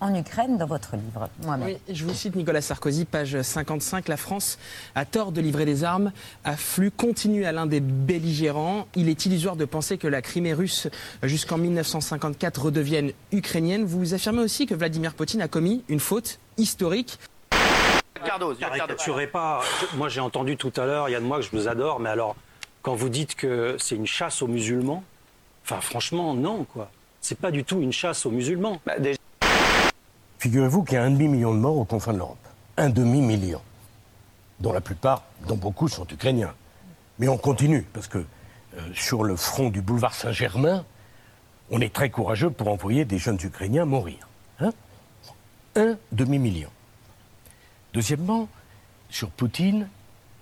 en Ukraine dans votre livre. Oui, je vous cite Nicolas Sarkozy, page 55. La France a tort de livrer des armes à flux continu à l'un des belligérants. Il est illusoire de penser que la Crimée russe jusqu'en 1954 redevienne ukrainienne. Vous affirmez aussi que Vladimir Poutine a commis une faute historique. Cardos, pas. Moi, j'ai entendu tout à l'heure, Yann Moi, que je vous adore, mais alors, quand vous dites que c'est une chasse aux musulmans, enfin, franchement, non, quoi. C'est pas du tout une chasse aux musulmans. Bah, Figurez-vous qu'il y a un demi-million de morts aux confins de l'Europe. Un demi-million. Dont la plupart, dont beaucoup sont ukrainiens. Mais on continue, parce que euh, sur le front du boulevard Saint-Germain, on est très courageux pour envoyer des jeunes Ukrainiens mourir. Hein un demi-million. Deuxièmement, sur Poutine,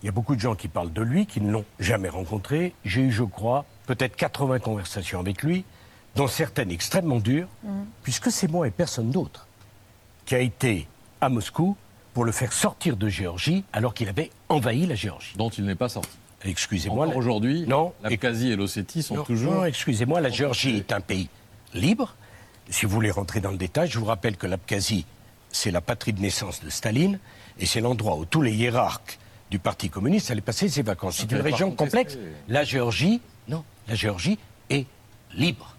il y a beaucoup de gens qui parlent de lui, qui ne l'ont jamais rencontré. J'ai eu, je crois, peut-être 80 conversations avec lui, dont certaines extrêmement dures, mmh. puisque c'est moi et personne d'autre qui a été à Moscou pour le faire sortir de Géorgie alors qu'il avait envahi la Géorgie. Dont il n'est pas sorti. Excusez-moi. Aujourd'hui, non. l'Abkhazie et l'Ossétie sont toujours. Non, excusez-moi, la Géorgie est un pays libre. Si vous voulez rentrer dans le détail, je vous rappelle que l'Abkhazie, c'est la patrie de naissance de Staline et c'est l'endroit où tous les hiérarques du Parti communiste allaient passer ses vacances. C'est une région complexe. La Géorgie, non, la Géorgie est libre.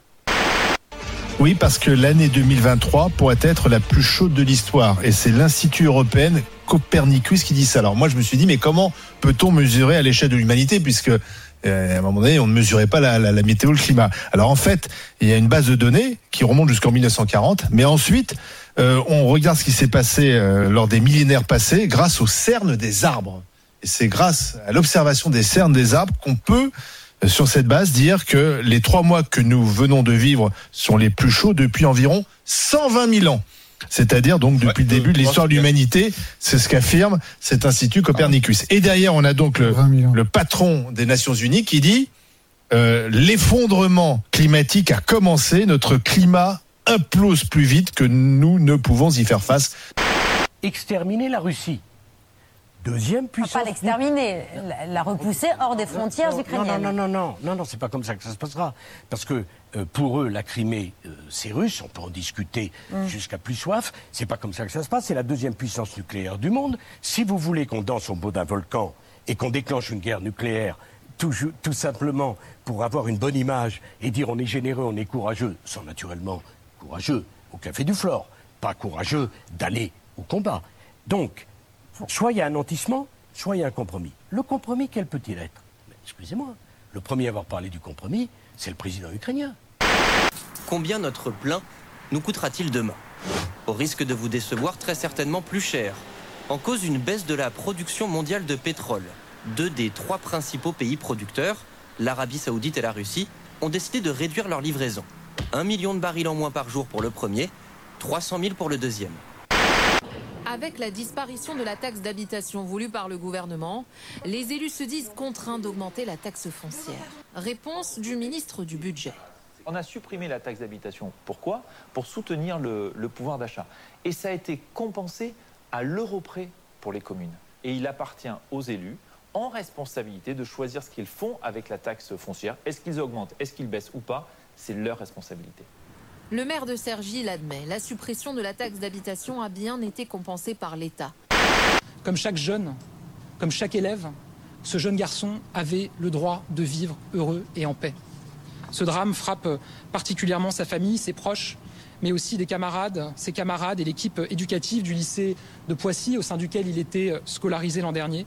Oui, parce que l'année 2023 pourrait être la plus chaude de l'histoire. Et c'est l'Institut européen Copernicus qui dit ça. Alors moi, je me suis dit, mais comment peut-on mesurer à l'échelle de l'humanité, puisque euh, à un moment donné, on ne mesurait pas la, la, la, météo, le climat. Alors en fait, il y a une base de données qui remonte jusqu'en 1940, mais ensuite, euh, on regarde ce qui s'est passé euh, lors des millénaires passés grâce aux cernes des arbres. Et c'est grâce à l'observation des cernes des arbres qu'on peut sur cette base dire que les trois mois que nous venons de vivre sont les plus chauds depuis environ 120 000 ans. C'est-à-dire donc depuis le début de l'histoire de l'humanité, c'est ce qu'affirme cet institut Copernicus. Et derrière, on a donc le, le patron des Nations Unies qui dit euh, l'effondrement climatique a commencé, notre climat implose plus vite que nous ne pouvons y faire face. Exterminer la Russie deuxième puissance. Pas l'exterminer, la, repousser hors des frontières ukrainiennes. Non, non, non, non, non, non, c'est pas comme ça que ça se passera. Parce que euh, pour eux, la Crimée, euh, c'est russe, on peut en discuter mm. jusqu'à plus soif. C'est pas comme ça que ça se passe, c'est la deuxième puissance nucléaire du monde. Si vous voulez qu'on danse au bout d'un volcan et qu'on déclenche une guerre nucléaire, tout, tout simplement pour avoir une bonne image et dire on est généreux, on est courageux, sans naturellement courageux au café du Flore, pas courageux d'aller au combat. Donc, Soit il y a un nantissement, soit il y a un compromis. Le compromis, quel peut-il être Excusez-moi, le premier à avoir parlé du compromis, c'est le président ukrainien. Combien notre plein nous coûtera-t-il demain Au risque de vous décevoir, très certainement plus cher. En cause une baisse de la production mondiale de pétrole. Deux des trois principaux pays producteurs, l'Arabie saoudite et la Russie, ont décidé de réduire leur livraison. Un million de barils en moins par jour pour le premier, 300 000 pour le deuxième. Avec la disparition de la taxe d'habitation voulue par le gouvernement, les élus se disent contraints d'augmenter la taxe foncière. Réponse du ministre du Budget. On a supprimé la taxe d'habitation. Pourquoi? Pour soutenir le, pouvoir d'achat. Et ça a été compensé à l'euro près pour les communes. Et il appartient aux élus, en responsabilité, de choisir ce qu'ils font avec la taxe foncière. Est-ce qu'ils augmentent? Est-ce qu'ils baissent ou pas? C'est leur responsabilité. Le maire de Cergy l'admet, la suppression de la taxe d'habitation a bien été compensée par l'État. Comme chaque jeune, comme chaque élève, ce jeune garçon avait le droit de vivre heureux et en paix. Ce drame frappe particulièrement sa famille, ses proches, mais aussi des camarades, ses camarades et l'équipe éducative du lycée de Poissy, au sein duquel il était scolarisé l'an dernier.